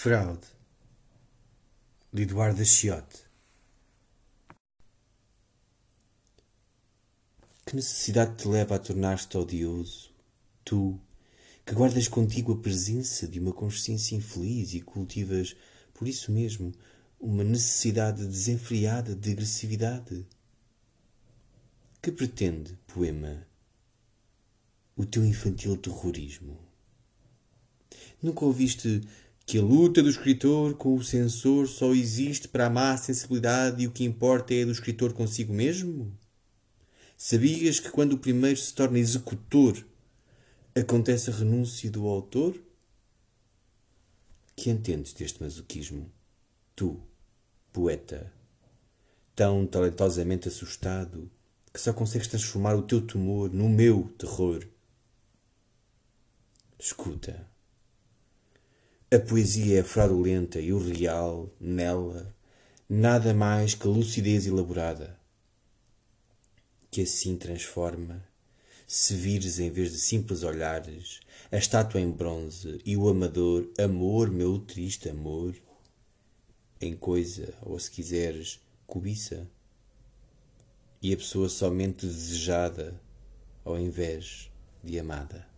Fraude de Eduardo Chiotte Que necessidade te leva a tornar-te odioso, tu, que guardas contigo a presença de uma consciência infeliz e cultivas, por isso mesmo, uma necessidade desenfreada de agressividade? Que pretende, poema, o teu infantil terrorismo? Nunca ouviste que a luta do escritor com o censor só existe para a má sensibilidade e o que importa é a do escritor consigo mesmo? Sabias que quando o primeiro se torna executor, acontece a renúncia do autor? Que entendes deste masoquismo? Tu, poeta, tão talentosamente assustado que só consegues transformar o teu temor no meu terror. Escuta. A poesia é fraudulenta e o real, nela, nada mais que lucidez elaborada, que assim transforma, se vires em vez de simples olhares, a estátua em bronze e o amador, amor, meu triste amor, em coisa, ou se quiseres, cobiça, e a pessoa somente desejada ao invés de amada.